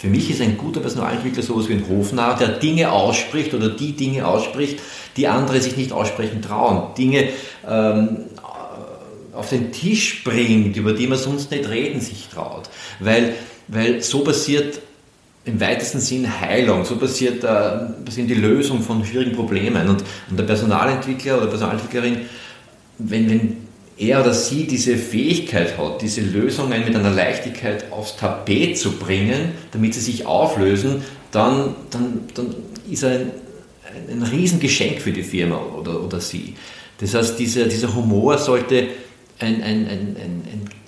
Für mich ist ein guter Personalentwickler sowas wie ein Hofnarr, der Dinge ausspricht oder die Dinge ausspricht, die andere sich nicht aussprechen trauen. Dinge ähm, auf den Tisch bringt, über die man sonst nicht reden sich traut. Weil, weil so passiert im weitesten Sinn Heilung, so passiert, äh, die Lösung von schwierigen Problemen. Und, und der Personalentwickler oder Personalentwicklerin, wenn, wenn er oder sie diese Fähigkeit hat, diese Lösungen mit einer Leichtigkeit aufs Tapet zu bringen, damit sie sich auflösen, dann, dann, dann ist er ein, ein Riesengeschenk für die Firma oder, oder sie. Das heißt, dieser, dieser Humor sollte ein, ein, ein,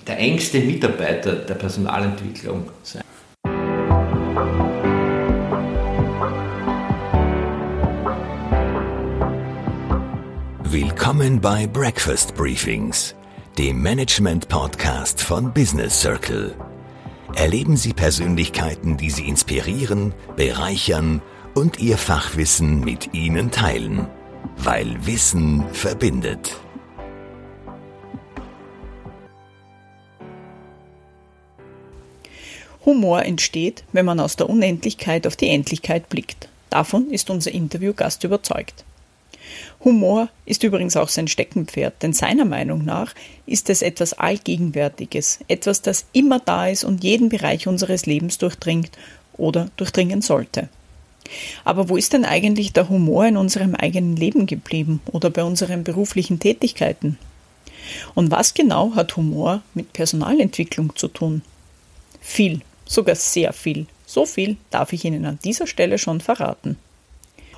der engste Mitarbeiter der Personalentwicklung sein. Willkommen bei Breakfast Briefings, dem Management-Podcast von Business Circle. Erleben Sie Persönlichkeiten, die Sie inspirieren, bereichern und Ihr Fachwissen mit Ihnen teilen, weil Wissen verbindet. Humor entsteht, wenn man aus der Unendlichkeit auf die Endlichkeit blickt. Davon ist unser Interviewgast überzeugt. Humor ist übrigens auch sein Steckenpferd, denn seiner Meinung nach ist es etwas Allgegenwärtiges, etwas, das immer da ist und jeden Bereich unseres Lebens durchdringt oder durchdringen sollte. Aber wo ist denn eigentlich der Humor in unserem eigenen Leben geblieben oder bei unseren beruflichen Tätigkeiten? Und was genau hat Humor mit Personalentwicklung zu tun? Viel, sogar sehr viel. So viel darf ich Ihnen an dieser Stelle schon verraten.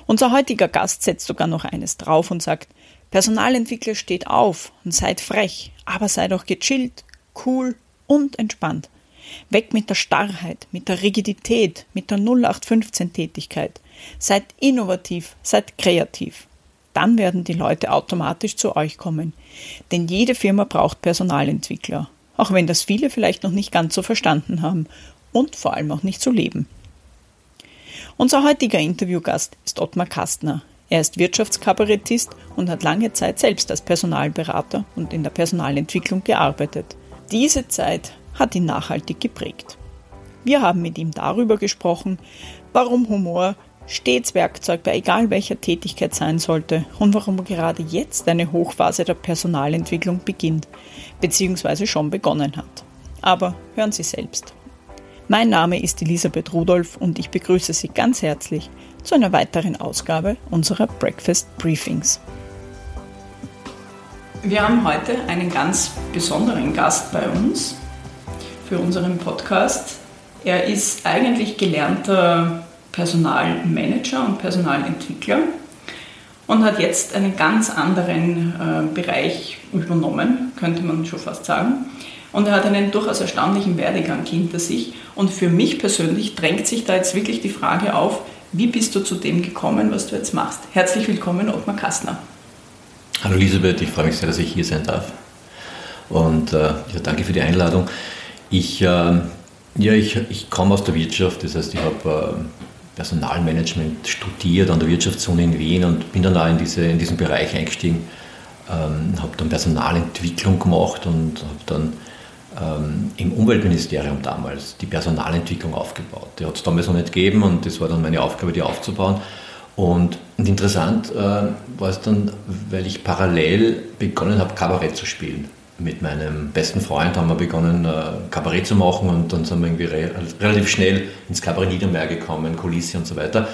Unser heutiger Gast setzt sogar noch eines drauf und sagt, Personalentwickler steht auf und seid frech, aber seid auch gechillt, cool und entspannt. Weg mit der Starrheit, mit der Rigidität, mit der 0815-Tätigkeit. Seid innovativ, seid kreativ. Dann werden die Leute automatisch zu euch kommen. Denn jede Firma braucht Personalentwickler, auch wenn das viele vielleicht noch nicht ganz so verstanden haben und vor allem auch nicht so leben. Unser heutiger Interviewgast ist Ottmar Kastner. Er ist Wirtschaftskabarettist und hat lange Zeit selbst als Personalberater und in der Personalentwicklung gearbeitet. Diese Zeit hat ihn nachhaltig geprägt. Wir haben mit ihm darüber gesprochen, warum Humor stets Werkzeug bei egal welcher Tätigkeit sein sollte und warum gerade jetzt eine Hochphase der Personalentwicklung beginnt bzw. schon begonnen hat. Aber hören Sie selbst. Mein Name ist Elisabeth Rudolph und ich begrüße Sie ganz herzlich zu einer weiteren Ausgabe unserer Breakfast Briefings. Wir haben heute einen ganz besonderen Gast bei uns für unseren Podcast. Er ist eigentlich gelernter Personalmanager und Personalentwickler und hat jetzt einen ganz anderen äh, Bereich übernommen, könnte man schon fast sagen. Und er hat einen durchaus erstaunlichen Werdegang hinter sich. Und für mich persönlich drängt sich da jetzt wirklich die Frage auf, wie bist du zu dem gekommen, was du jetzt machst? Herzlich willkommen, Ottmar Kastner. Hallo Elisabeth, ich freue mich sehr, dass ich hier sein darf. Und äh, ja, danke für die Einladung. Ich, äh, ja, ich, ich komme aus der Wirtschaft, das heißt, ich habe äh, Personalmanagement studiert an der Wirtschaftsuni in Wien und bin dann auch in, diese, in diesen Bereich eingestiegen. Ähm, habe dann Personalentwicklung gemacht und habe dann ähm, im Umweltministerium damals die Personalentwicklung aufgebaut. Die hat es damals noch nicht gegeben und das war dann meine Aufgabe, die aufzubauen. Und, interessant äh, war es dann, weil ich parallel begonnen habe, Kabarett zu spielen. Mit meinem besten Freund haben wir begonnen, äh, Kabarett zu machen und dann sind wir irgendwie re relativ schnell ins Kabarett Niedermeer gekommen, Kulisse und so weiter.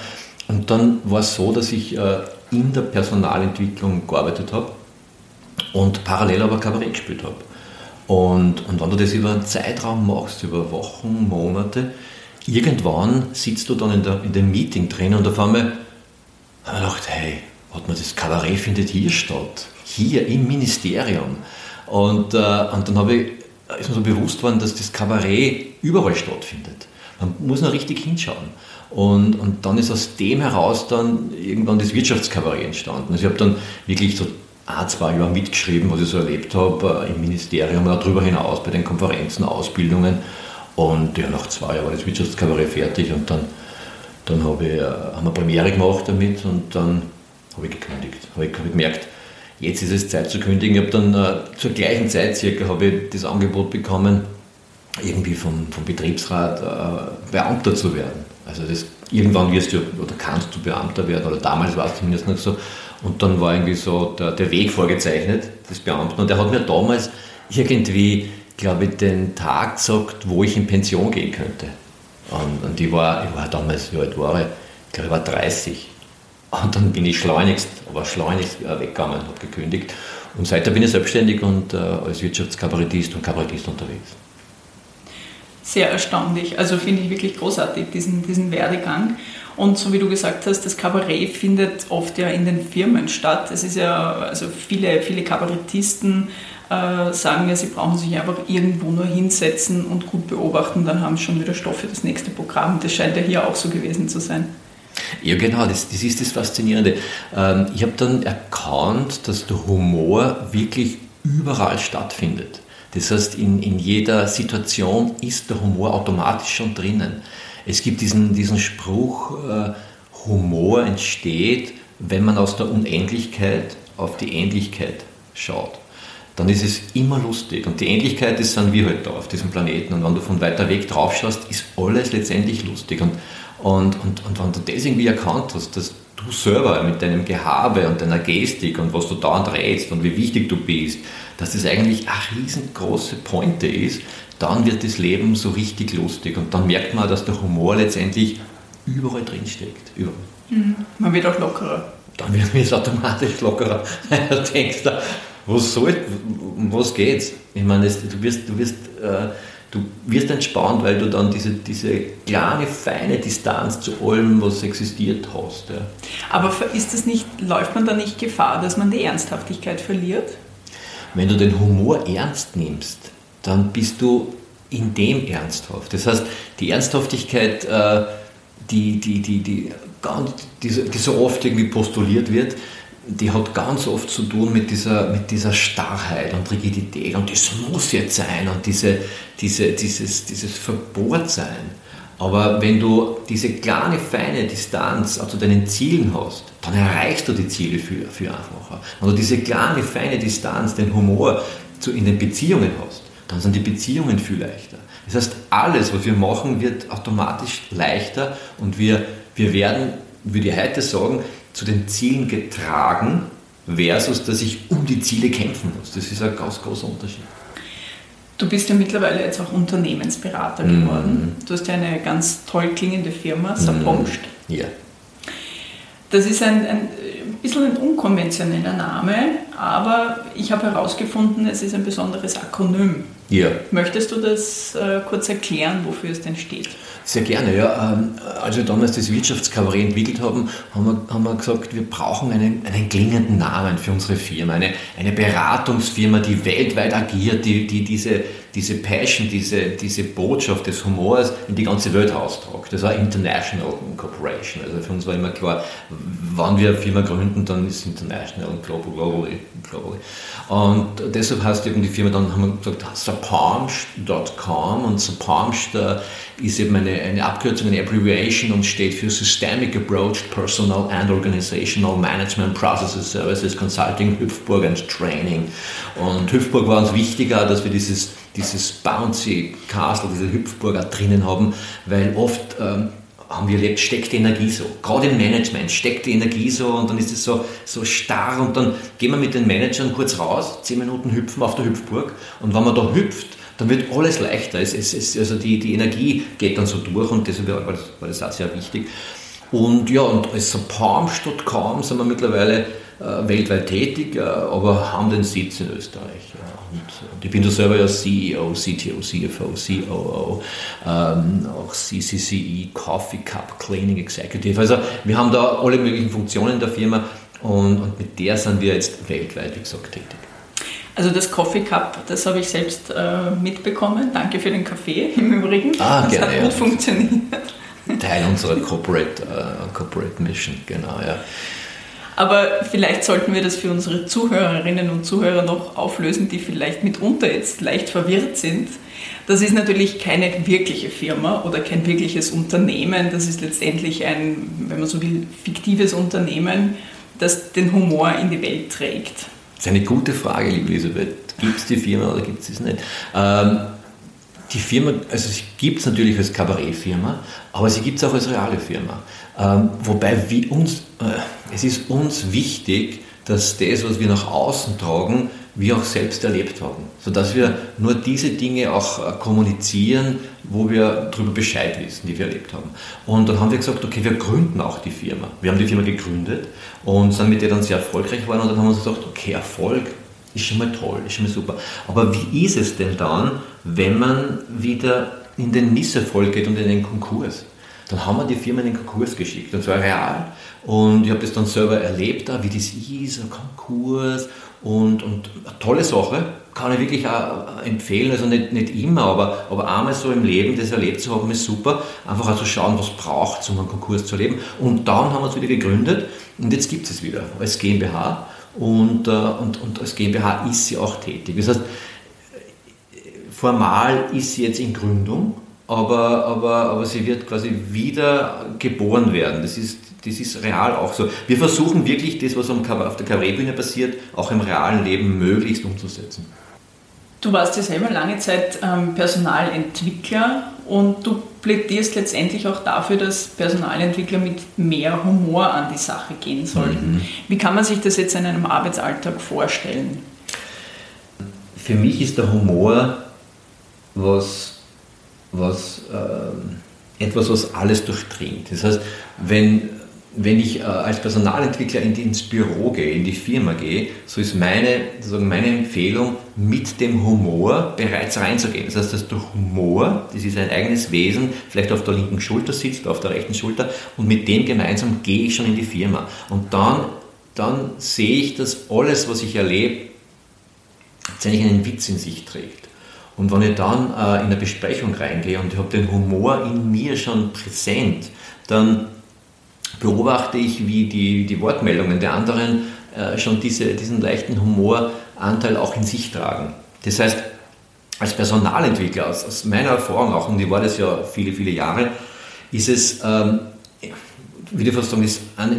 Und dann war es so, dass ich äh, in der Personalentwicklung gearbeitet habe und parallel aber Kabarett gespielt habe. Und, und wenn du das über einen Zeitraum machst, über Wochen, Monate, irgendwann sitzt du dann in, der, in dem Meeting drin und auf einmal habe ich gedacht, hey, hat man das Kabarett findet hier statt, hier im Ministerium. Und, äh, und dann habe ich, ist mir so bewusst worden, dass das Kabarett überall stattfindet. Man muss noch richtig hinschauen. Und, und dann ist aus dem heraus dann irgendwann das Wirtschaftskabarett entstanden. Also ich habe dann wirklich so ein, zwei Jahre mitgeschrieben, was ich so erlebt habe äh, im Ministerium, auch darüber hinaus bei den Konferenzen, Ausbildungen. Und ja, nach zwei Jahren war das Wirtschaftskabarett fertig und dann, dann habe ich, äh, haben wir Premiere gemacht damit und dann habe ich gekündigt. Habe ich, hab ich gemerkt, jetzt ist es Zeit zu kündigen. Ich habe dann äh, zur gleichen Zeit circa habe ich das Angebot bekommen, irgendwie vom, vom Betriebsrat äh, Beamter zu werden. Also das, irgendwann wirst du oder kannst du Beamter werden, oder damals war es zumindest noch so. Und dann war irgendwie so der, der Weg vorgezeichnet des Beamten. Und der hat mir damals irgendwie, glaube ich, den Tag gesagt, wo ich in Pension gehen könnte. Und, und ich, war, ich war damals, wie alt war ich? Ich glaube, ich war 30. Und dann bin ich schleunigst, aber schleunigst weggegangen und habe gekündigt. Und seitdem bin ich selbstständig und äh, als Wirtschaftskabarettist und Kabarettist unterwegs. Sehr erstaunlich. Also finde ich wirklich großartig, diesen, diesen Werdegang. Und so wie du gesagt hast, das Kabarett findet oft ja in den Firmen statt. Es ist ja, also viele, viele Kabarettisten äh, sagen ja, sie brauchen sich einfach irgendwo nur hinsetzen und gut beobachten, dann haben sie schon wieder Stoff für das nächste Programm. Das scheint ja hier auch so gewesen zu sein. Ja, genau, das, das ist das Faszinierende. Ähm, ich habe dann erkannt, dass der Humor wirklich überall stattfindet. Das heißt, in, in jeder Situation ist der Humor automatisch schon drinnen. Es gibt diesen, diesen Spruch, äh, Humor entsteht, wenn man aus der Unendlichkeit auf die Endlichkeit schaut. Dann ist es immer lustig. Und die Endlichkeit, das sind wir halt da auf diesem Planeten. Und wenn du von weiter weg drauf schaust, ist alles letztendlich lustig. Und, und, und, und wenn du das irgendwie erkannt hast, dass du selber mit deinem Gehabe und deiner Gestik und was du da rätst und wie wichtig du bist, dass das eigentlich eine riesengroße Pointe ist, dann wird das Leben so richtig lustig und dann merkt man, dass der Humor letztendlich überall drin steckt. Überall. Mhm. Man wird auch lockerer. Dann wird man automatisch lockerer. du denkst, was soll, um was geht's? Ich meine, du wirst, du wirst, äh, du wirst entspannt, weil du dann diese, diese kleine, feine Distanz zu allem, was existiert, hast. Ja. Aber ist das nicht, läuft man da nicht Gefahr, dass man die Ernsthaftigkeit verliert? Wenn du den Humor ernst nimmst, dann bist du in dem ernsthaft. Das heißt, die Ernsthaftigkeit, äh, die, die, die, die, ganz, die, die so oft irgendwie postuliert wird, die hat ganz oft zu tun mit dieser, mit dieser Starrheit und Rigidität und das muss jetzt sein und diese, diese, dieses, dieses Verbohrtsein. Aber wenn du diese kleine, feine Distanz zu deinen Zielen hast, dann erreichst du die Ziele viel, viel einfacher. Wenn du diese kleine, feine Distanz, den Humor zu, in den Beziehungen hast, dann sind die Beziehungen viel leichter. Das heißt, alles, was wir machen, wird automatisch leichter und wir, wir werden, würde ich heute sagen, zu den Zielen getragen, versus dass ich um die Ziele kämpfen muss. Das ist ein ganz großer Unterschied. Du bist ja mittlerweile jetzt auch Unternehmensberater mhm. geworden. Du hast ja eine ganz toll klingende Firma, Sapomst. Mm, ja. Das ist ein, ein bisschen ein unkonventioneller Name, aber ich habe herausgefunden, es ist ein besonderes Akronym. Ja. Möchtest du das äh, kurz erklären, wofür es denn steht? Sehr gerne, ja. Ähm, als wir damals das Wirtschaftskabarett entwickelt haben, haben wir, haben wir gesagt, wir brauchen einen, einen klingenden Namen für unsere Firma, eine, eine Beratungsfirma, die weltweit agiert, die, die diese, diese Passion, diese, diese Botschaft des Humors in die ganze Welt austragt. Das war International Corporation. Also für uns war immer klar, wann wir eine Firma gründen, dann ist International und Global, globally, globally. Und deshalb heißt eben die Firma, dann haben wir gesagt, sapamst.com und sapamst ist eben eine, eine Abkürzung, eine Abbreviation und steht für Systemic Approach Personal and Organizational Management Processes Services Consulting Hüpfburg and Training. Und Hüpfburg war uns wichtiger, dass wir dieses, dieses Bouncy Castle, diese Hüpfburger drinnen haben, weil oft ähm, haben wir erlebt, steckt die Energie so. Gerade im Management steckt die Energie so und dann ist es so, so starr und dann gehen wir mit den Managern kurz raus, zehn Minuten hüpfen auf der Hüpfburg und wenn man da hüpft, dann wird alles leichter. Es, es, es, also die, die Energie geht dann so durch und deshalb war das, war das auch sehr wichtig. Und ja, und als Palmstadt.com sind wir mittlerweile weltweit tätig, äh, aber haben den Sitz in Österreich. Und, ich bin da selber ja CEO, CTO, CFO, COO, ähm, auch CCCE, Coffee Cup Cleaning Executive. Also wir haben da alle möglichen Funktionen in der Firma und, und mit der sind wir jetzt weltweit, wie gesagt, tätig. Also das Coffee Cup, das habe ich selbst äh, mitbekommen. Danke für den Kaffee im Übrigen. Ah, das gerne, hat gut ja. funktioniert. Teil unserer Corporate, uh, Corporate Mission, genau, ja. Aber vielleicht sollten wir das für unsere Zuhörerinnen und Zuhörer noch auflösen, die vielleicht mitunter jetzt leicht verwirrt sind. Das ist natürlich keine wirkliche Firma oder kein wirkliches Unternehmen. Das ist letztendlich ein, wenn man so will, fiktives Unternehmen, das den Humor in die Welt trägt. Das ist eine gute Frage, liebe Elisabeth. Gibt es die Firma oder gibt es es nicht? Ähm, Die Firma, also sie gibt es natürlich als Kabarettfirma, aber sie gibt es auch als reale Firma. Ähm, wobei wir uns, äh, es ist uns wichtig, dass das, was wir nach außen tragen, wir auch selbst erlebt haben, sodass wir nur diese Dinge auch äh, kommunizieren, wo wir darüber Bescheid wissen, die wir erlebt haben. Und dann haben wir gesagt, okay, wir gründen auch die Firma. Wir haben die Firma gegründet und sind mit der dann sehr erfolgreich geworden und dann haben wir uns gesagt, okay, Erfolg ist schon mal toll, ist schon mal super. Aber wie ist es denn dann, wenn man wieder in den Misserfolg geht und in den Konkurs? Dann haben wir die Firma in den Konkurs geschickt und zwar real. Und ich habe das dann selber erlebt, wie das ist, ein Konkurs und, und eine tolle Sache, kann ich wirklich auch empfehlen, also nicht, nicht immer, aber, aber einmal so im Leben das erlebt zu haben, ist super. Einfach auch zu schauen, was braucht es, um einen Konkurs zu erleben. Und dann haben wir es wieder gegründet und jetzt gibt es es wieder als GmbH und, äh, und, und als GmbH ist sie auch tätig. Das heißt, formal ist sie jetzt in Gründung, aber, aber, aber sie wird quasi wieder geboren werden. Das ist das ist real auch so. Wir versuchen wirklich das, was auf der Kabarettbühne passiert, auch im realen Leben möglichst umzusetzen. Du warst ja selber lange Zeit ähm, Personalentwickler und du plädierst letztendlich auch dafür, dass Personalentwickler mit mehr Humor an die Sache gehen sollten. Mhm. Wie kann man sich das jetzt in einem Arbeitsalltag vorstellen? Für mich ist der Humor was, was äh, etwas, was alles durchdringt. Das heißt, wenn wenn ich äh, als Personalentwickler in ins Büro gehe, in die Firma gehe, so ist meine, meine Empfehlung, mit dem Humor bereits reinzugehen. Das heißt, dass der Humor, das ist ein eigenes Wesen, vielleicht auf der linken Schulter sitzt auf der rechten Schulter und mit dem gemeinsam gehe ich schon in die Firma. Und dann, dann sehe ich, dass alles, was ich erlebe, tatsächlich einen Witz in sich trägt. Und wenn ich dann äh, in eine Besprechung reingehe und ich habe den Humor in mir schon präsent, dann beobachte ich, wie die, die Wortmeldungen der anderen äh, schon diese, diesen leichten Humoranteil auch in sich tragen. Das heißt, als Personalentwickler, aus, aus meiner Erfahrung auch, und ich war das ja viele, viele Jahre, ist es, ähm, würde ich fast sagen, ist eine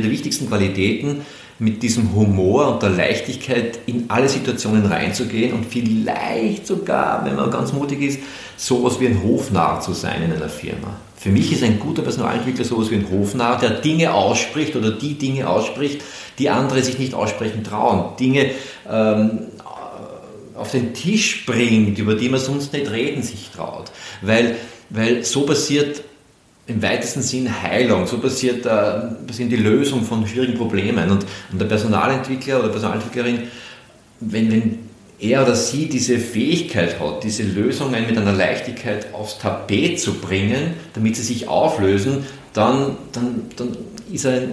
der wichtigsten Qualitäten, mit diesem Humor und der Leichtigkeit in alle Situationen reinzugehen und vielleicht sogar, wenn man ganz mutig ist, sowas wie ein Hofnarr zu sein in einer Firma. Für mich ist ein guter Personalentwickler sowas wie ein Hofnarr, der Dinge ausspricht oder die Dinge ausspricht, die andere sich nicht aussprechen trauen. Dinge ähm, auf den Tisch bringt, über die man sonst nicht reden sich traut. Weil, weil so passiert im weitesten Sinn Heilung, so passiert, äh, passiert die Lösung von schwierigen Problemen. Und, und der Personalentwickler oder Personalentwicklerin, wenn, wenn er oder sie diese Fähigkeit hat, diese Lösungen mit einer Leichtigkeit aufs Tapet zu bringen, damit sie sich auflösen, dann, dann, dann ist er ein,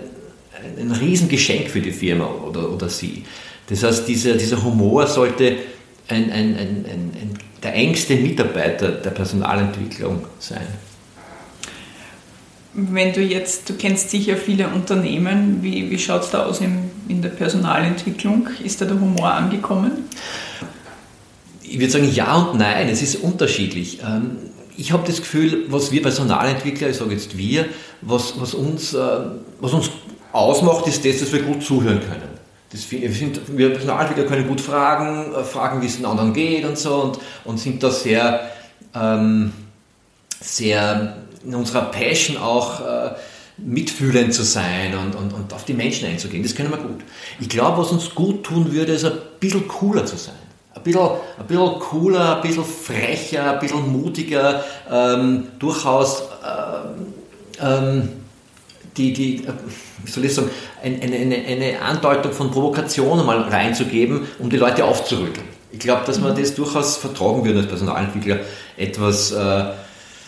ein Riesengeschenk für die Firma oder, oder sie. Das heißt, dieser, dieser Humor sollte ein, ein, ein, der engste Mitarbeiter der Personalentwicklung sein. Wenn du jetzt, du kennst sicher viele Unternehmen, wie, wie schaut es da aus in, in der Personalentwicklung? Ist da der Humor angekommen? Ich würde sagen ja und nein, es ist unterschiedlich. Ähm, ich habe das Gefühl, was wir Personalentwickler, ich sage jetzt wir, was, was, uns, äh, was uns ausmacht, ist das, dass wir gut zuhören können. Das, wir, sind, wir Personalentwickler können gut fragen, äh, fragen, wie es den anderen geht und so und, und sind da sehr, ähm, sehr in unserer Passion auch äh, mitfühlend zu sein und, und, und auf die Menschen einzugehen. Das können wir gut. Ich glaube, was uns gut tun würde, ist ein bisschen cooler zu sein. Ein bisschen, ein bisschen cooler, ein bisschen frecher, ein bisschen mutiger, ähm, durchaus ähm, ähm die, die, äh, wie soll ich sagen, eine, eine, eine Andeutung von Provokation mal reinzugeben, um die Leute aufzurütteln. Ich glaube, dass man mhm. das durchaus vertragen würde als Personalentwickler, etwas äh,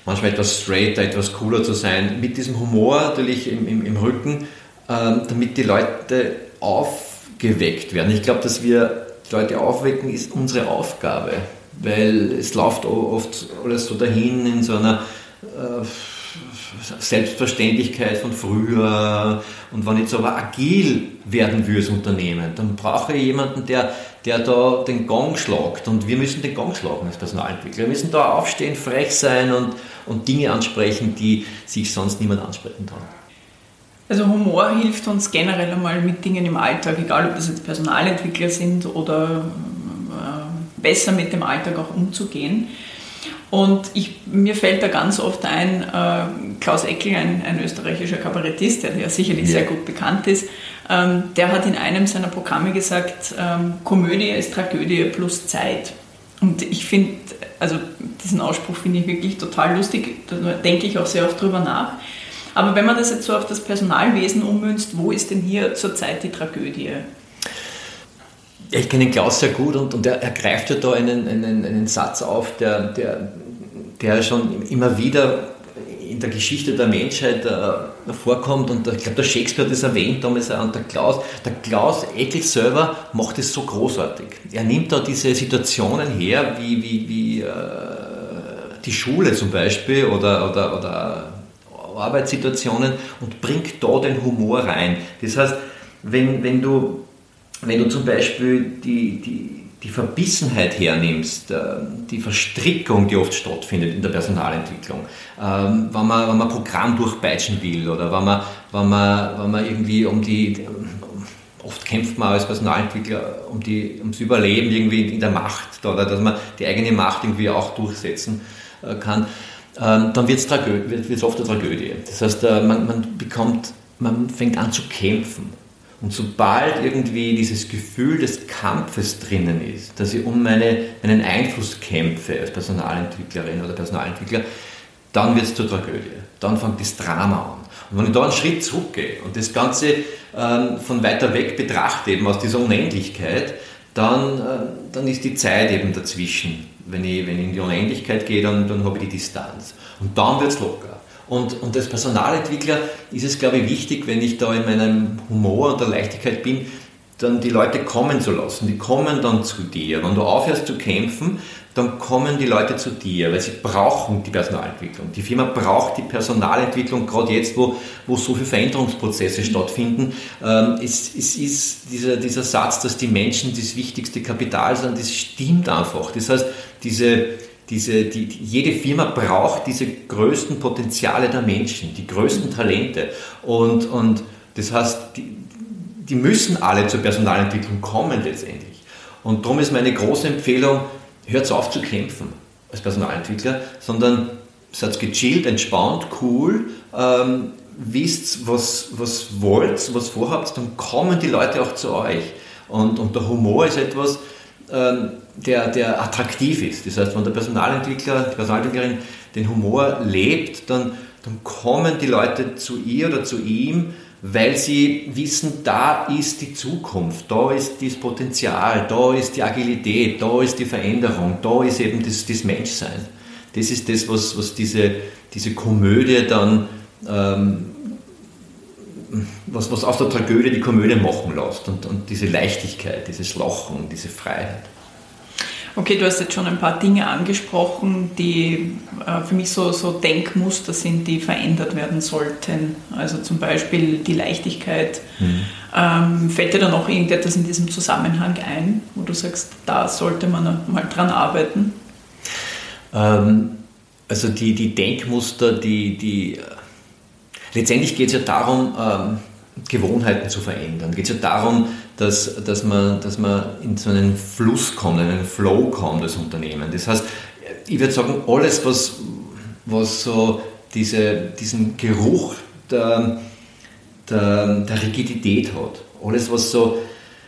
manchmal etwas straighter, etwas cooler zu sein, mit diesem Humor natürlich im, im, im Rücken, ähm, damit die Leute aufgeweckt werden. Ich glaube, dass wir die Leute aufwecken, ist unsere Aufgabe, weil es läuft oft alles so dahin in so einer äh, Selbstverständlichkeit von früher und wenn ich jetzt aber agil werden will als Unternehmen, dann brauche ich jemanden, der, der da den Gong schlagt und wir müssen den Gong schlagen als Personalentwickler. Wir müssen da aufstehen, frech sein und, und Dinge ansprechen, die sich sonst niemand ansprechen kann. Also Humor hilft uns generell einmal mit Dingen im Alltag, egal ob das jetzt Personalentwickler sind oder äh, besser mit dem Alltag auch umzugehen. Und ich, mir fällt da ganz oft ein, äh, Klaus Eckel, ein, ein, österreichischer Kabarettist, der ja sicherlich ja. sehr gut bekannt ist, ähm, der hat in einem seiner Programme gesagt, ähm, Komödie ist Tragödie plus Zeit. Und ich finde, also diesen Ausspruch finde ich wirklich total lustig, da denke ich auch sehr oft drüber nach. Aber wenn man das jetzt so auf das Personalwesen ummünzt, wo ist denn hier zurzeit die Tragödie? Ich kenne Klaus sehr gut und, und er, er greift ja da einen, einen, einen Satz auf, der, der, der schon immer wieder in der Geschichte der Menschheit äh, vorkommt und ich glaube, der Shakespeare hat das erwähnt damals auch und der Klaus, der Klaus Eckel selber macht es so großartig. Er nimmt da diese Situationen her, wie, wie, wie äh, die Schule zum Beispiel oder, oder, oder Arbeitssituationen und bringt da den Humor rein. Das heißt, wenn, wenn, du, wenn du zum Beispiel die, die die Verbissenheit hernimmst, äh, die Verstrickung, die oft stattfindet in der Personalentwicklung, ähm, wenn man, wenn man Programm durchpeitschen will oder wenn man, wenn man, wenn man irgendwie um die, oft kämpft man als Personalentwickler um die, ums Überleben irgendwie in der Macht oder dass man die eigene Macht irgendwie auch durchsetzen äh, kann, ähm, dann wird es oft eine Tragödie. Das heißt, äh, man, man bekommt, man fängt an zu kämpfen und sobald irgendwie dieses Gefühl des Kampfes drinnen ist, dass ich um meine, meinen Einfluss kämpfe als Personalentwicklerin oder Personalentwickler, dann wird es zur Tragödie. Dann fängt das Drama an. Und wenn ich da einen Schritt zurückgehe und das Ganze ähm, von weiter weg betrachte, eben aus dieser Unendlichkeit, dann, äh, dann ist die Zeit eben dazwischen. Wenn ich, wenn ich in die Unendlichkeit gehe, dann, dann habe ich die Distanz. Und dann wird es locker. Und, und als Personalentwickler ist es, glaube ich, wichtig, wenn ich da in meinem Humor und der Leichtigkeit bin, dann die Leute kommen zu lassen. Die kommen dann zu dir. Wenn du aufhörst zu kämpfen, dann kommen die Leute zu dir, weil sie brauchen die Personalentwicklung. Die Firma braucht die Personalentwicklung, gerade jetzt, wo, wo so viele Veränderungsprozesse stattfinden. Ähm, es, es ist dieser, dieser Satz, dass die Menschen das wichtigste Kapital sind, das stimmt einfach. Das heißt, diese, diese, die, jede Firma braucht diese größten Potenziale der Menschen, die größten Talente. Und, und das heißt, die, die müssen alle zur Personalentwicklung kommen letztendlich. Und darum ist meine große Empfehlung, hört auf zu kämpfen als Personalentwickler, sondern seid gechillt, entspannt, cool, ähm, wisst, was, was wollt, was vorhabt, dann kommen die Leute auch zu euch. Und, und der Humor ist etwas, der, der attraktiv ist. Das heißt, wenn der Personalentwickler, die Personalentwicklerin den Humor lebt, dann, dann kommen die Leute zu ihr oder zu ihm, weil sie wissen, da ist die Zukunft, da ist das Potenzial, da ist die Agilität, da ist die Veränderung, da ist eben das, das Menschsein. Das ist das, was, was diese, diese Komödie dann, ähm, was, was aus der Tragödie die Komödie machen lässt und, und diese Leichtigkeit, dieses Lachen, diese Freiheit. Okay, du hast jetzt schon ein paar Dinge angesprochen, die äh, für mich so, so Denkmuster sind, die verändert werden sollten. Also zum Beispiel die Leichtigkeit. Mhm. Ähm, fällt dir da noch irgendetwas in diesem Zusammenhang ein, wo du sagst, da sollte man mal dran arbeiten? Ähm, also die, die Denkmuster, die, die letztendlich geht es ja darum, ähm, Gewohnheiten zu verändern. Geht es ja darum, dass, dass, man, dass man in so einen Fluss kommt, in einen Flow kommt als Unternehmen. Das heißt, ich würde sagen, alles, was, was so diese, diesen Geruch der, der, der Rigidität hat, alles, was so,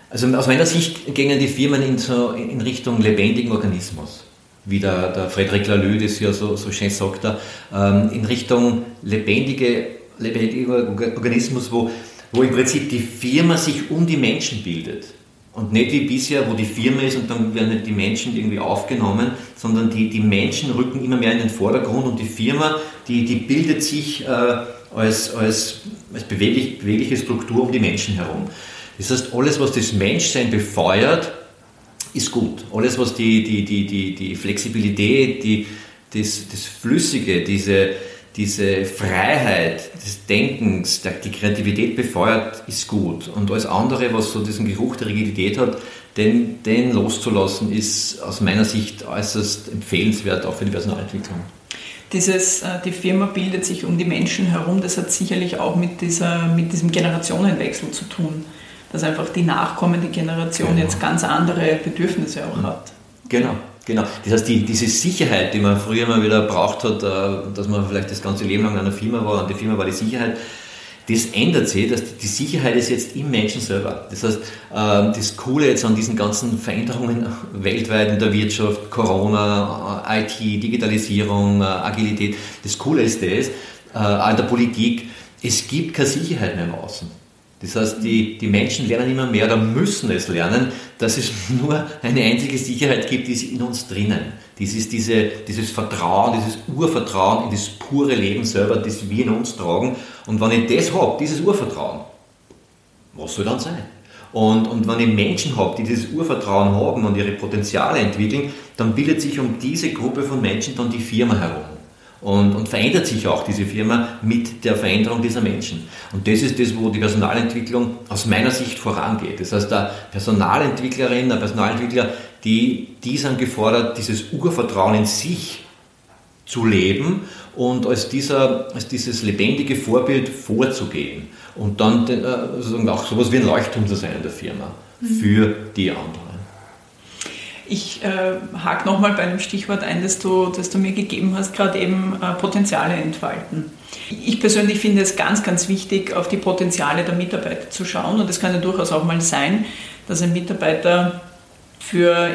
also aus meiner Sicht gehen die Firmen in, so, in Richtung lebendigen Organismus wie der, der Frederic Laloux das ja so, so schön sagt, ähm, in Richtung lebendige, lebendiger Organismus, wo wo im Prinzip die Firma sich um die Menschen bildet. Und nicht wie bisher, wo die Firma ist und dann werden die Menschen irgendwie aufgenommen, sondern die, die Menschen rücken immer mehr in den Vordergrund und die Firma, die, die bildet sich äh, als, als, als beweglich, bewegliche Struktur um die Menschen herum. Das heißt, alles, was das Menschsein befeuert, ist gut. Alles, was die, die, die, die, die Flexibilität, die, das, das Flüssige, diese, diese Freiheit des Denkens, die Kreativität befeuert, ist gut. Und alles andere, was so diesen Geruch der Rigidität hat, den, den loszulassen, ist aus meiner Sicht äußerst empfehlenswert, auch für die Personalentwicklung. Dieses, äh, die Firma bildet sich um die Menschen herum, das hat sicherlich auch mit, dieser, mit diesem Generationenwechsel zu tun, dass einfach die nachkommende Generation genau. jetzt ganz andere Bedürfnisse auch hat. Genau. Genau, das heißt, die, diese Sicherheit, die man früher mal wieder braucht hat, äh, dass man vielleicht das ganze Leben lang in einer Firma war und die Firma war die Sicherheit, das ändert sich, dass die Sicherheit ist jetzt im Menschen selber. Das heißt, ähm, das Coole jetzt an diesen ganzen Veränderungen weltweit in der Wirtschaft, Corona, äh, IT, Digitalisierung, äh, Agilität, das Coole ist das, in der Politik, es gibt keine Sicherheit mehr im Außen. Das heißt, die, die Menschen lernen immer mehr oder müssen es lernen, dass es nur eine einzige Sicherheit gibt, die ist in uns drinnen. Dieses, diese, dieses Vertrauen, dieses Urvertrauen in das pure Leben selber, das wir in uns tragen. Und wenn ich das habe, dieses Urvertrauen, was soll dann sein? Und, und wenn ich Menschen habe, die dieses Urvertrauen haben und ihre Potenziale entwickeln, dann bildet sich um diese Gruppe von Menschen dann die Firma herum. Und, und, verändert sich auch diese Firma mit der Veränderung dieser Menschen. Und das ist das, wo die Personalentwicklung aus meiner Sicht vorangeht. Das heißt, der Personalentwicklerin, der Personalentwickler, die, die sind gefordert, dieses Urvertrauen in sich zu leben und als, dieser, als dieses lebendige Vorbild vorzugehen. Und dann äh, sozusagen auch sowas wie ein Leuchtturm zu sein in der Firma mhm. für die anderen. Ich äh, hake nochmal bei einem Stichwort ein, das du, das du mir gegeben hast, gerade eben äh, Potenziale entfalten. Ich persönlich finde es ganz, ganz wichtig, auf die Potenziale der Mitarbeiter zu schauen. Und es kann ja durchaus auch mal sein, dass ein Mitarbeiter für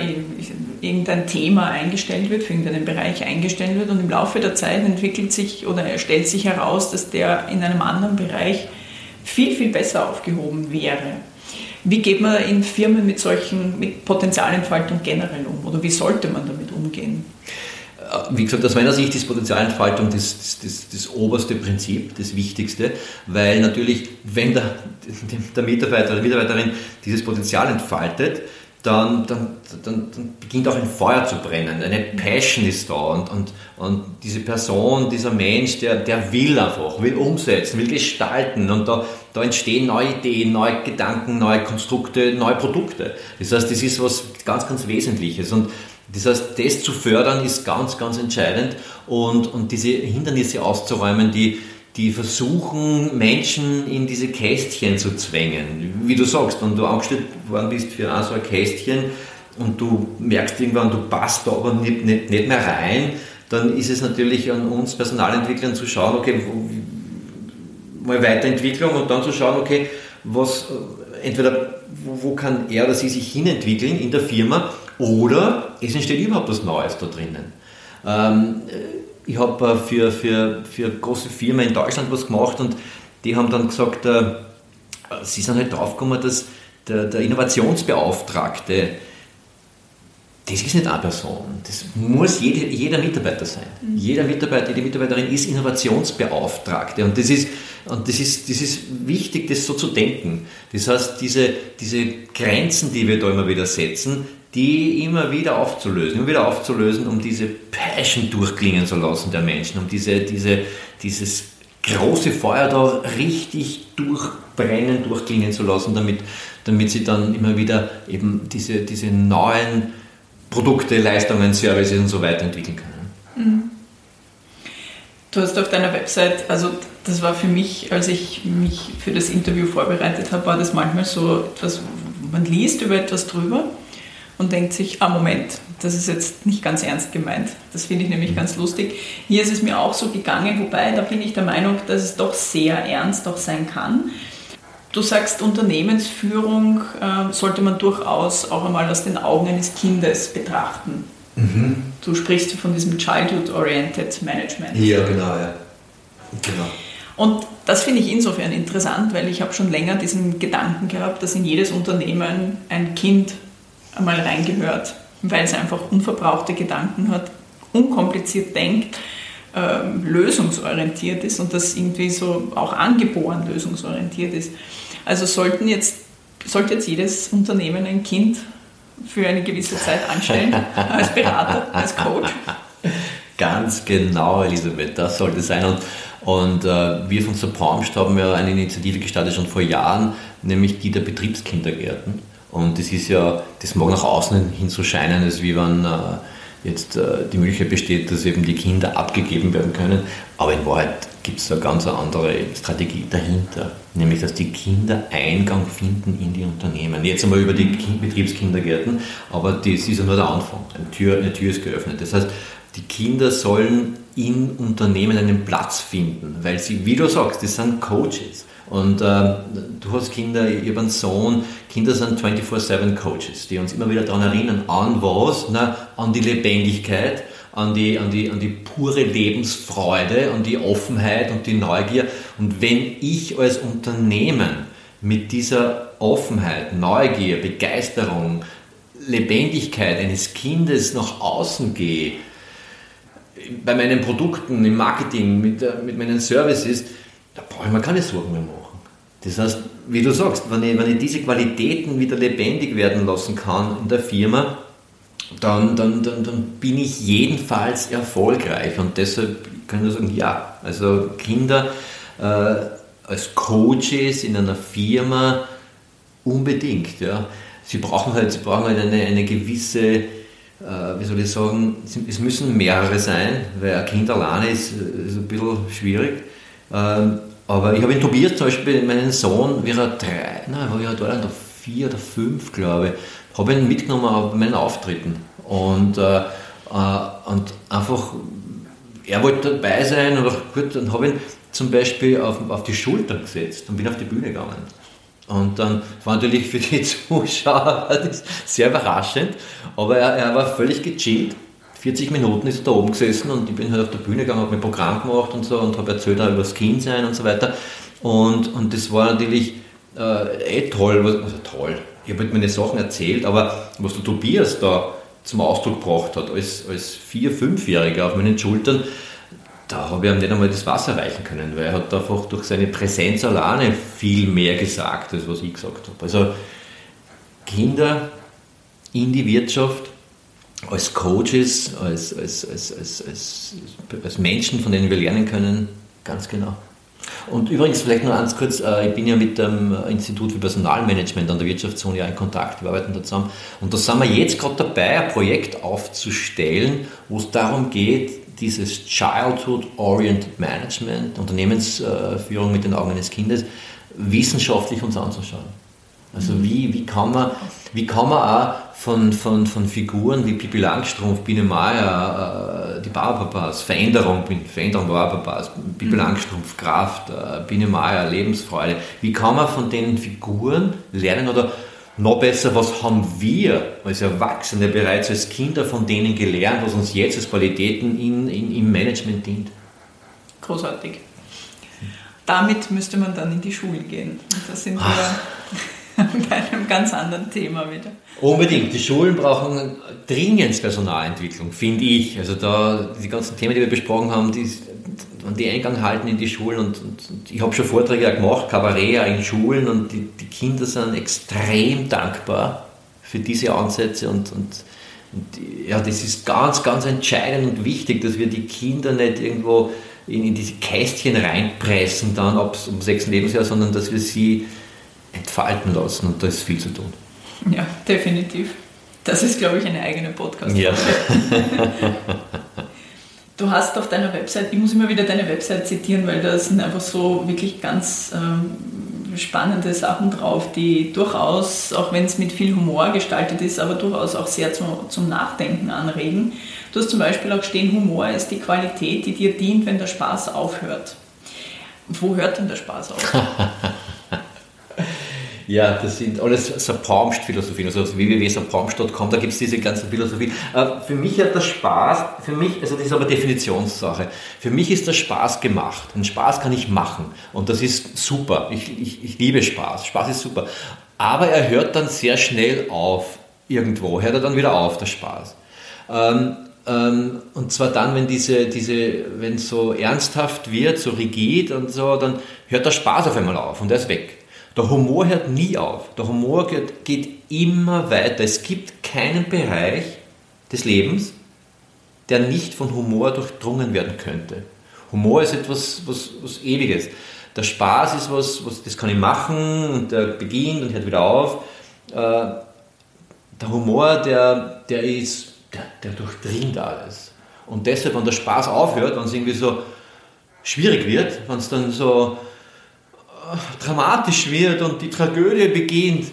irgendein Thema eingestellt wird, für irgendeinen Bereich eingestellt wird und im Laufe der Zeit entwickelt sich oder stellt sich heraus, dass der in einem anderen Bereich viel, viel besser aufgehoben wäre. Wie geht man in Firmen mit solchen, mit Potenzialentfaltung generell um oder wie sollte man damit umgehen? Äh, wie gesagt, aus meiner Sicht ist Potenzialentfaltung das, das, das, oberste Prinzip, das Wichtigste, weil natürlich, wenn der, der Mitarbeiter oder Mitarbeiterin dieses Potenzial entfaltet, dann, dann, dann, dann, beginnt auch ein Feuer zu brennen. Eine Passion ist da und, und, und diese Person, dieser Mensch, der, der will einfach, will umsetzen, will gestalten und da, da entstehen neue Ideen, neue Gedanken, neue Konstrukte, neue Produkte. Das heißt, das ist was ganz, ganz Wesentliches und das heißt, das zu fördern ist ganz, ganz entscheidend und, und diese Hindernisse auszuräumen, die, die versuchen, Menschen in diese Kästchen zu zwängen. Wie du sagst, wenn du angestellt worden bist für ein so ein Kästchen und du merkst irgendwann, du passt da aber nicht, nicht, nicht mehr rein, dann ist es natürlich an uns Personalentwicklern zu schauen, okay, mal Weiterentwicklung und dann zu schauen, okay, was, entweder wo, wo kann er oder sie sich hinentwickeln in der Firma oder es entsteht überhaupt was Neues da drinnen. Ähm, ich habe äh, für, für, für große Firmen in Deutschland was gemacht und die haben dann gesagt, äh, sie sind halt draufgekommen, dass der, der Innovationsbeauftragte, das ist nicht eine Person, das muss jede, jeder Mitarbeiter sein. Mhm. Jeder Mitarbeiter, jede Mitarbeiterin ist Innovationsbeauftragte und das ist, und das ist, das ist wichtig, das so zu denken. Das heißt, diese, diese Grenzen, die wir da immer wieder setzen, die immer wieder aufzulösen, immer wieder aufzulösen, um diese Passion durchklingen zu lassen der Menschen, um diese, diese, dieses große Feuer da richtig durchbrennen, durchklingen zu lassen, damit, damit sie dann immer wieder eben diese, diese neuen Produkte, Leistungen, Services und so weiter entwickeln können. Mhm. Du hast auf deiner Website, also das war für mich, als ich mich für das Interview vorbereitet habe, war das manchmal so etwas, man liest über etwas drüber und denkt sich, ah Moment, das ist jetzt nicht ganz ernst gemeint. Das finde ich nämlich ganz lustig. Hier ist es mir auch so gegangen, wobei da bin ich der Meinung, dass es doch sehr ernst auch sein kann. Du sagst, Unternehmensführung äh, sollte man durchaus auch einmal aus den Augen eines Kindes betrachten. Mhm. Du sprichst von diesem Childhood-Oriented Management. Ja, genau, ja. Genau. Und das finde ich insofern interessant, weil ich habe schon länger diesen Gedanken gehabt, dass in jedes Unternehmen ein Kind einmal reingehört, weil es einfach unverbrauchte Gedanken hat, unkompliziert denkt, ähm, lösungsorientiert ist und das irgendwie so auch angeboren lösungsorientiert ist. Also sollten jetzt, sollte jetzt jedes Unternehmen ein Kind für eine gewisse Zeit anstellen, als Berater, als Coach? Ganz genau, Elisabeth, das sollte sein. Und, und äh, wir von Support haben ja eine Initiative gestartet schon vor Jahren, nämlich die der Betriebskindergärten. Und das ist ja, das mag nach außen hin so scheinen, als wie wenn äh, jetzt äh, die Möglichkeit besteht, dass eben die Kinder abgegeben werden können. Aber in Wahrheit gibt es eine ganz andere Strategie dahinter, nämlich dass die Kinder Eingang finden in die Unternehmen. Jetzt einmal über die Betriebskindergärten, aber das ist ja nur der Anfang. Eine Tür, eine Tür ist geöffnet. Das heißt, die Kinder sollen in Unternehmen einen Platz finden, weil sie, wie du sagst, das sind Coaches. Und äh, du hast Kinder, ich habe einen Sohn, Kinder sind 24-7 Coaches, die uns immer wieder daran erinnern, an was? Na, an die Lebendigkeit, an die, an, die, an die pure Lebensfreude, an die Offenheit und die Neugier. Und wenn ich als Unternehmen mit dieser Offenheit, Neugier, Begeisterung, Lebendigkeit eines Kindes nach außen gehe, bei meinen Produkten, im Marketing, mit, mit meinen Services, da brauche ich mir keine Sorgen mehr machen. Das heißt, wie du sagst, wenn ich, wenn ich diese Qualitäten wieder lebendig werden lassen kann in der Firma, dann, dann, dann, dann bin ich jedenfalls erfolgreich. Und deshalb kann ich sagen, ja, also Kinder äh, als Coaches in einer Firma unbedingt. Ja. Sie brauchen halt, sie brauchen halt eine, eine gewisse, äh, wie soll ich sagen, es müssen mehrere sein, weil ein Kind alleine ist, ist ein bisschen schwierig. Ähm, aber ich habe in Tobias zum Beispiel meinen Sohn, wie er drei, nein, war ja da vier oder fünf, glaube ich, habe ihn mitgenommen auf meinen Auftritten. Und, äh, äh, und einfach, er wollte dabei sein, aber gut, dann habe ihn zum Beispiel auf, auf die Schulter gesetzt und bin auf die Bühne gegangen. Und dann war natürlich für die Zuschauer das sehr überraschend, aber er, er war völlig gechillt 40 Minuten ist er da oben gesessen und ich bin halt auf der Bühne gegangen, habe mein Programm gemacht und so und habe erzählt auch über das Kindsein und so weiter. Und, und das war natürlich äh, eh toll, was, also toll. Ich habe halt meine Sachen erzählt, aber was der Tobias da zum Ausdruck gebracht hat, als, als Vier-, Fünfjähriger auf meinen Schultern, da habe ich ihm nicht einmal das Wasser reichen können, weil er hat einfach durch seine Präsenz alleine viel mehr gesagt, als was ich gesagt habe. Also Kinder in die Wirtschaft als Coaches, als, als, als, als, als, als Menschen, von denen wir lernen können, ganz genau. Und übrigens, vielleicht noch ganz kurz, äh, ich bin ja mit dem Institut für Personalmanagement an der Wirtschaftszone ja in Kontakt, wir arbeiten da zusammen. Und da sind wir jetzt gerade dabei, ein Projekt aufzustellen, wo es darum geht, dieses Childhood-Oriented Management, Unternehmensführung mit den Augen eines Kindes, wissenschaftlich uns anzuschauen. Also wie, wie, kann man, wie kann man auch von, von, von Figuren wie Pippi Langstrumpf, Biene Meier, äh, die Barbapas, Veränderung, Veränderung Barbapas, Pippi mhm. Langstrumpf, Kraft, äh, Biene Meier, Lebensfreude. Wie kann man von den Figuren lernen oder noch besser, was haben wir als Erwachsene bereits als Kinder von denen gelernt, was uns jetzt als Qualitäten in, in, im Management dient? Großartig. Damit müsste man dann in die Schulen gehen. Und da sind wir bei einem ganz anderen Thema wieder. Unbedingt. Die Schulen brauchen dringend Personalentwicklung, finde ich. Also da die ganzen Themen, die wir besprochen haben, die, die Eingang halten in die Schulen und, und, und ich habe schon Vorträge gemacht, Kabarett in Schulen und die, die, Kinder sind extrem dankbar für diese Ansätze und, und, ja, das ist ganz, ganz entscheidend und wichtig, dass wir die Kinder nicht irgendwo in, in diese Kästchen reinpressen, dann ab dem sechsten Lebensjahr, sondern dass wir sie entfalten lassen und da ist viel zu tun. Ja, definitiv. Das ist, glaube ich, eine eigene podcast Ja. Du hast auf deiner Website, ich muss immer wieder deine Website zitieren, weil da sind einfach so wirklich ganz ähm, spannende Sachen drauf, die durchaus, auch wenn es mit viel Humor gestaltet ist, aber durchaus auch sehr zum, zum Nachdenken anregen. Du hast zum Beispiel auch stehen, Humor ist die Qualität, die dir dient, wenn der Spaß aufhört. Wo hört denn der Spaß auf? Ja, das sind alles Sapamst-Philosophien, also www.sapamst.com, da gibt es diese ganzen Philosophien. Äh, für mich hat der Spaß, für mich, also das ist aber Definitionssache, für mich ist der Spaß gemacht. Den Spaß kann ich machen und das ist super. Ich, ich, ich liebe Spaß. Spaß ist super. Aber er hört dann sehr schnell auf. Irgendwo hört er dann wieder auf, der Spaß. Ähm, ähm, und zwar dann, wenn diese, diese, wenn so ernsthaft wird, so rigid und so, dann hört der Spaß auf einmal auf und er ist weg. Der Humor hört nie auf. Der Humor geht, geht immer weiter. Es gibt keinen Bereich des Lebens, der nicht von Humor durchdrungen werden könnte. Humor ist etwas was, was Ewiges. Der Spaß ist was, was, das kann ich machen und der beginnt und hört wieder auf. Äh, der Humor, der, der ist der, der durchdringt alles. Und deshalb, wenn der Spaß aufhört, wenn es irgendwie so schwierig wird, wenn es dann so dramatisch wird und die Tragödie beginnt,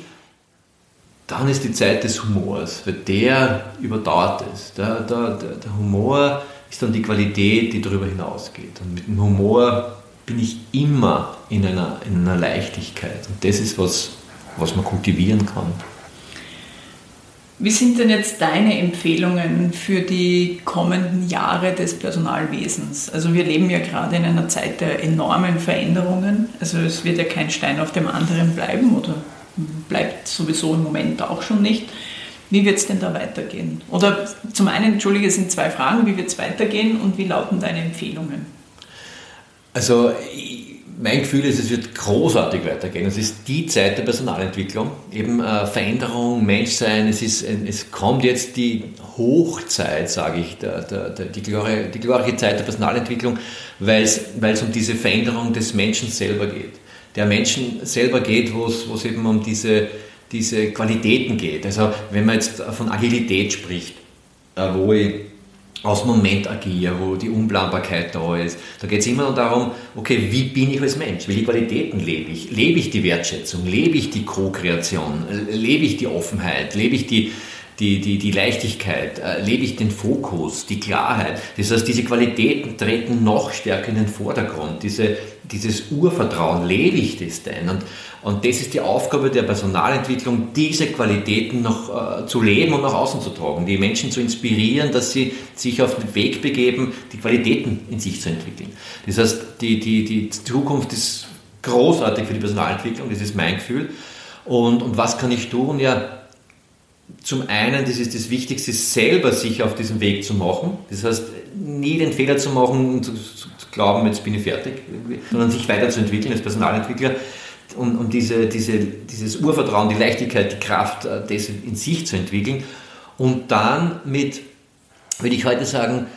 dann ist die Zeit des Humors, weil der überdauert es. Der, der, der, Humor ist dann die Qualität, die darüber hinausgeht. Und mit dem Humor bin ich immer in einer, in einer Leichtigkeit. Und das ist was, was man kultivieren kann. Wie sind denn jetzt deine Empfehlungen für die kommenden Jahre des Personalwesens? Also wir leben ja gerade in einer Zeit der enormen Veränderungen. Also es wird ja kein Stein auf dem anderen bleiben oder bleibt sowieso im Moment auch schon nicht. Wie wird es denn da weitergehen? Oder zum einen, entschuldige, es sind zwei Fragen, wie wird es weitergehen und wie lauten deine Empfehlungen? Also mein Gefühl ist, es wird großartig weitergehen. Es ist die Zeit der Personalentwicklung, eben äh, Veränderung, Menschsein. Es, ist, es kommt jetzt die Hochzeit, sage ich, der, der, der, die, glorreiche, die glorreiche Zeit der Personalentwicklung, weil es um diese Veränderung des Menschen selber geht. Der Menschen selber geht, wo es eben um diese, diese Qualitäten geht. Also wenn man jetzt von Agilität spricht, äh, wo ich aus Moment agiere, wo die Unplanbarkeit da ist. Da geht es immer nur darum, okay, wie bin ich als Mensch? Welche Qualitäten lebe ich? Lebe ich die Wertschätzung? Lebe ich die Co-Kreation? Lebe ich die Offenheit? Lebe ich die, die, die, die Leichtigkeit? Lebe ich den Fokus, die Klarheit? Das heißt, diese Qualitäten treten noch stärker in den Vordergrund. Diese, dieses Urvertrauen, ich das denn? Und, und das ist die Aufgabe der Personalentwicklung, diese Qualitäten noch äh, zu leben und nach außen zu tragen, die Menschen zu inspirieren, dass sie sich auf den Weg begeben, die Qualitäten in sich zu entwickeln. Das heißt, die, die, die Zukunft ist großartig für die Personalentwicklung, das ist mein Gefühl. Und, und was kann ich tun? Ja, zum einen, das ist das Wichtigste, selber sich auf diesen Weg zu machen. Das heißt, nie den Fehler zu machen, zu, zu glauben, jetzt bin ich fertig, sondern sich weiterzuentwickeln als Personalentwickler um, um diese, diese, dieses Urvertrauen, die Leichtigkeit, die Kraft, äh, das in sich zu entwickeln und dann mit, würde ich heute sagen,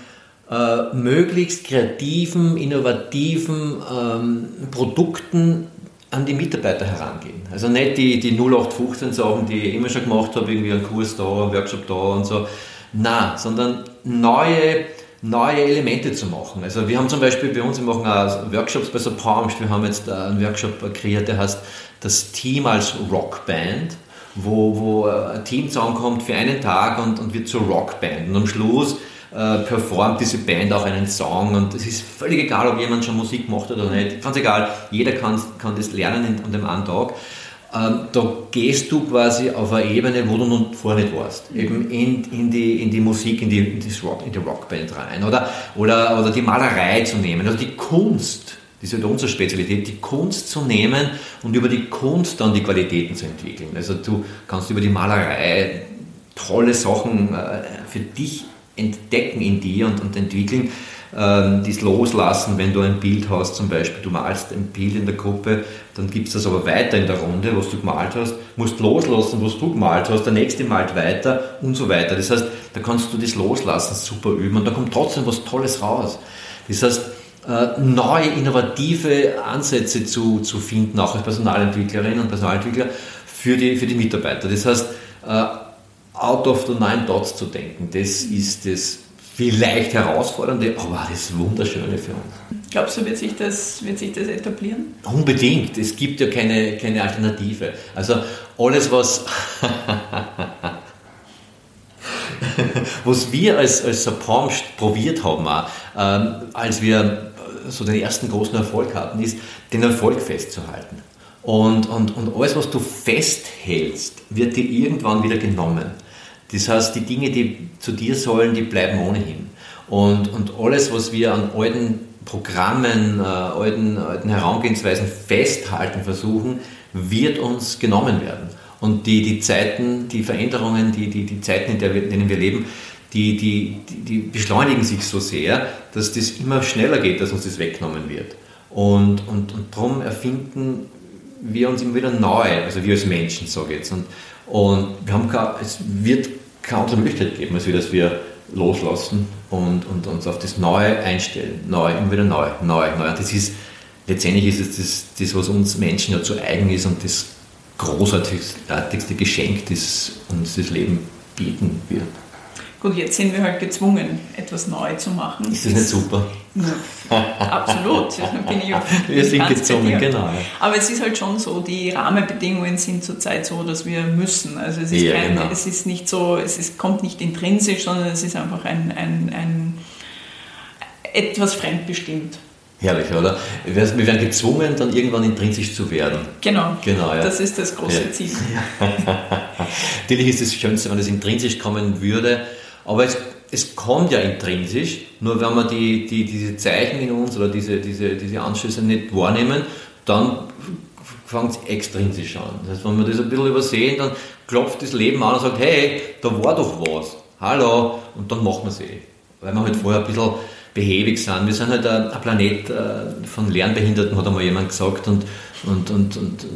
äh, möglichst kreativen, innovativen ähm, Produkten an die Mitarbeiter herangehen. Also nicht die, die 0815 Sachen, die ich immer schon gemacht habe, irgendwie einen Kurs da, einen Workshop da und so. Na, sondern neue neue Elemente zu machen. Also wir haben zum Beispiel bei uns, wir machen auch Workshops bei so Palmst, wir haben jetzt einen Workshop kreiert, der heißt das Team als Rockband, wo, wo ein Team zusammenkommt für einen Tag und, und wird zur Rockband. Und am Schluss äh, performt diese Band auch einen Song und es ist völlig egal, ob jemand schon Musik macht oder nicht. Ganz egal, jeder kann, kann das lernen an dem einen Tag. Ähm, da gehst du quasi auf eine Ebene, wo du noch vorher nicht warst. Eben in, in, die, in die Musik, in die, in, das Rock, in die Rockband rein. Oder, oder, oder die Malerei zu nehmen, also die Kunst. Das ist halt unsere Spezialität, die Kunst zu nehmen und über die Kunst dann die Qualitäten zu entwickeln. Also du kannst über die Malerei tolle Sachen äh, für dich entdecken in dir und, und entwickeln ähm, das Loslassen, wenn du ein Bild hast, zum Beispiel, du malst ein Bild in der Gruppe, dann gibst du das aber weiter in der Runde, was du gemalt hast, musst loslassen, was du gemalt hast, der nächste malt weiter und so weiter. Das heißt, da kannst du das Loslassen super üben und da kommt trotzdem was Tolles raus. Das heißt, äh, neue, innovative Ansätze zu, zu finden, auch als Personalentwicklerin und Personalentwickler für die, für die Mitarbeiter. Das heißt, äh, out of the nine dots zu denken, das ist das vielleicht herausfordernde, aber das Wunderschöne für uns. Glaubst du, wird sich das, wird sich das etablieren? Unbedingt. Es gibt ja keine, keine Alternative. Also alles, was, was wir als, als Sapomst probiert haben, auch, ähm, als wir so den ersten großen Erfolg hatten, ist, den Erfolg festzuhalten. Und, und, und alles, was du festhältst, wird dir irgendwann wieder genommen. Das heißt, die Dinge, die zu dir sollen, die bleiben ohnehin. Und, und alles, was wir an alten Programmen, äh, alten, alten Herangehensweisen festhalten versuchen, wird uns genommen werden. Und die, die Zeiten, die Veränderungen, die, die, die Zeiten, in, der wir, in denen wir leben, die, die, die beschleunigen sich so sehr, dass das immer schneller geht, dass uns das weggenommen wird. Und, und, und darum erfinden wir uns immer wieder neu, also wir als Menschen, sage ich jetzt. Und, und wir haben, es wird keine andere Möglichkeit geben, als wir, dass wir loslassen und, und uns auf das Neue einstellen. Neu, immer wieder neu, neu, neu. Und das ist, letztendlich ist es das, das, was uns Menschen ja zu eigen ist und das großartigste Geschenk, das uns das Leben bieten wird. Gut, jetzt sind wir halt gezwungen, etwas neu zu machen. Ist das nicht super? Absolut. Bin ich wir sind gezwungen, genau. Aber es ist halt schon so, die Rahmenbedingungen sind zurzeit so, dass wir müssen. Also es ist, ja, kein, genau. es ist nicht so, es ist, kommt nicht intrinsisch, sondern es ist einfach ein, ein, ein etwas fremdbestimmt. Herrlich, oder? Wir werden gezwungen, dann irgendwann intrinsisch zu werden. Genau, genau ja. das ist das große ja. Ziel. Natürlich ist es das Schönste, wenn es intrinsisch kommen würde, aber es, es kommt ja intrinsisch, nur wenn wir die, die, diese Zeichen in uns oder diese, diese, diese Anschlüsse nicht wahrnehmen, dann fängt es extrinsisch an. Das heißt, wenn wir das ein bisschen übersehen, dann klopft das Leben an und sagt, hey, da war doch was, hallo, und dann machen wir es eh. Weil wir halt vorher ein bisschen behäbig sind. Wir sind halt ein, Planet äh, von Lernbehinderten, hat einmal jemand gesagt, und, und, und, und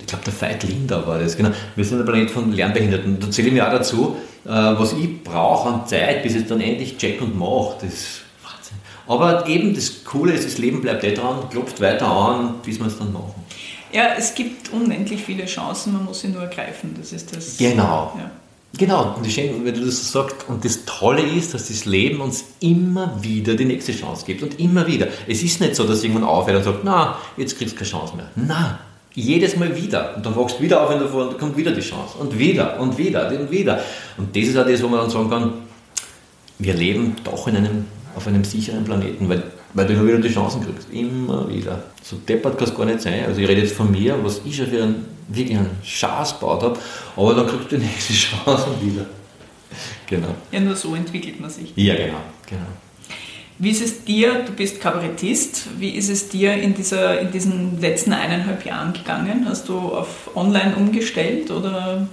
ich glaube, der Veit Linder war das, genau. Wir sind ein Planet von Lernbehinderten. Da zähle ich mir auch dazu, äh, was ich brauche an Zeit, bis ich dann endlich check und mache. Das ist Wahnsinn. Aber eben das Coole ist, das Leben bleibt eh dran, klopft weiter an, bis wir es dann machen. Ja, es gibt unendlich viele Chancen, man muss sie nur ergreifen. Das ist das. Genau. Ja. Genau, und schön, wenn du das so sagst. Und das Tolle ist, dass das Leben uns immer wieder die nächste Chance gibt. Und immer wieder. Es ist nicht so, dass irgendwann aufhört und sagt, na, jetzt kriegst du keine Chance mehr. Na, jedes Mal wieder. Und dann wachst du wieder auf und dann kommt wieder die Chance. Und wieder und wieder und wieder. Und das ist auch das, wo man dann sagen kann, wir leben doch in einem, auf einem sicheren Planeten, weil weil du immer wieder die Chancen kriegst. Immer wieder. So deppert kann es gar nicht sein. Also ich rede jetzt von mir, was ich schon für einen, wirklich einen Schatz gebaut habe, aber dann kriegst du die nächste Chance wieder. Genau. Ja, nur so entwickelt man sich. Ja, genau. genau. Wie ist es dir, du bist Kabarettist, wie ist es dir in, dieser, in diesen letzten eineinhalb Jahren gegangen? Hast du auf Online umgestellt oder?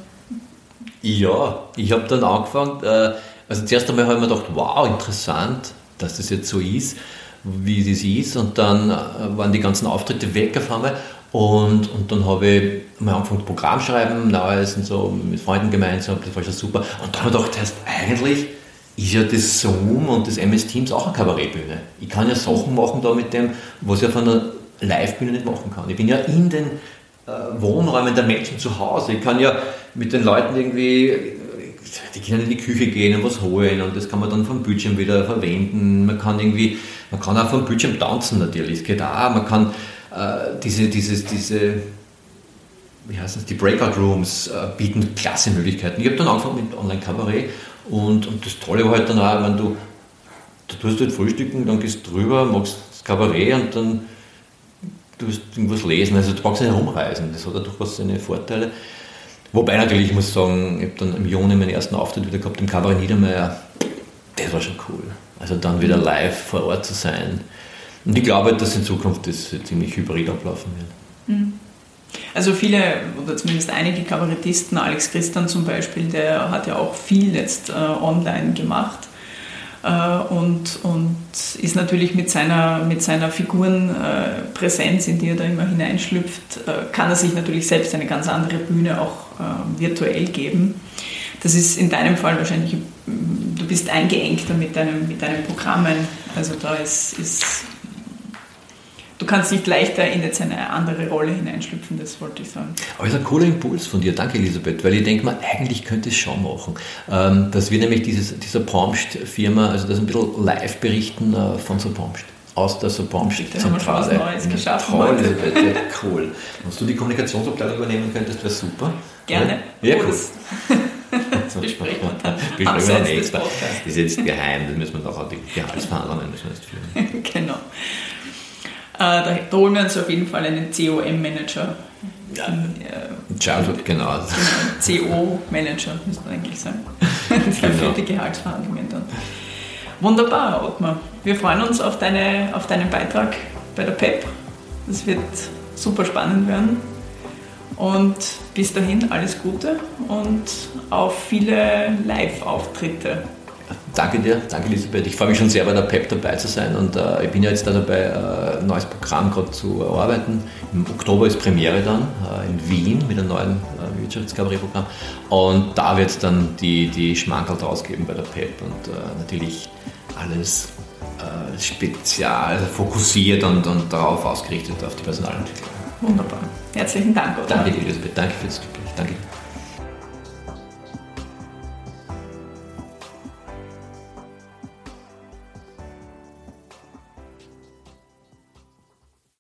Ja, ich habe dann angefangen, äh, also zuerst einmal habe ich mir gedacht, wow, interessant, dass das jetzt so ist wie das ist. Und dann äh, waren die ganzen Auftritte weg auf einmal. Und, und dann habe ich mal angefangen, Programm schreiben, Neues und so mit Freunden gemeinsam, das war schon super. Und dann habe ich gedacht, heißt, eigentlich ist ja das Zoom und das MS Teams auch eine Kabarettbühne. Ich kann ja Sachen machen da mit dem, was ich auf einer Live-Bühne nicht machen kann. Ich bin ja in den äh, Wohnräumen der Menschen zu Hause. Ich kann ja mit den Leuten irgendwie die können in die Küche gehen und was holen und das kann man dann vom Bildschirm wieder verwenden. Man kann irgendwie, man kann auch vom Bildschirm tanzen natürlich, es geht auch. Man kann äh, diese, dieses, diese, wie heißt das, die Breakout Rooms äh, bieten klasse Möglichkeiten. Ich habe dann angefangen mit Online-Kabarett und, und das Tolle war halt dann auch, wenn du, du tust halt frühstücken, dann gehst du drüber, machst das Kabarett und dann du wirst irgendwas lesen. Also du brauchst nicht herumreisen, das hat ja durchaus seine Vorteile. Wobei natürlich, ich muss sagen, ich habe dann im Juni meinen ersten Auftritt wieder gehabt im Kabarett Niedermeyer. Das war schon cool. Also dann wieder live vor Ort zu sein. Und ich glaube, dass in Zukunft das ziemlich hybrid ablaufen wird. Mhm. Also viele, oder zumindest einige Kabarettisten, Alex Christian zum Beispiel, der hat ja auch viel jetzt äh, online gemacht. Äh, und, und ist natürlich mit seiner, mit seiner Figurenpräsenz, in die er da immer hineinschlüpft, äh, kann er sich natürlich selbst eine ganz andere Bühne auch äh, virtuell geben. Das ist in deinem Fall wahrscheinlich, du bist eingeengter mit, deinem, mit deinen Programmen, also da ist, ist du kannst nicht leichter in jetzt eine andere Rolle hineinschlüpfen, das wollte ich sagen. Aber es ist ein cooler Impuls von dir, danke Elisabeth, weil ich denke mal, eigentlich könnte es schon machen, ähm, dass wir nämlich dieses, dieser Pomst-Firma, also das ein bisschen live berichten äh, von so Pomst aus der was Neues geschaffen. Toll, Elisabeth, cool. Wenn du die Kommunikationsabteilung übernehmen könntest, wäre super. Gerne. Ja, cool. Das besprechen wir dann. Besprechen wir Das ist jetzt geheim, das müssen wir nachher die Gehaltsverhandlungen müssen wir jetzt führen. genau. Äh, da, da, holen wir uns auf jeden Fall einen COM-Manager. Ja, äh, Childhood, genau. genau. CO-Manager, müsste man eigentlich sagen. Genau. für die Gehaltsverhandlungen dann. Wunderbar, Ottmar. Wir freuen uns auf, deine, auf deinen Beitrag bei der PEP. Das wird super spannend werden. Und bis dahin alles Gute und auf viele Live-Auftritte. Danke dir, danke Elisabeth. Ich freue mich schon sehr bei der PEP dabei zu sein und äh, ich bin ja jetzt da dabei, äh, ein neues Programm gerade zu erarbeiten. Im Oktober ist Premiere dann äh, in Wien mit einem neuen äh, Wirtschaftskabarettprogramm und da wird es dann die, die Schmankerl draus geben bei der PEP und äh, natürlich alles äh, spezial fokussiert und, und darauf ausgerichtet auf die Personalentwicklung. Wunderbar. Herzlichen Dank. Oder? Danke, Elisabeth. Danke für das Gespräch. Danke.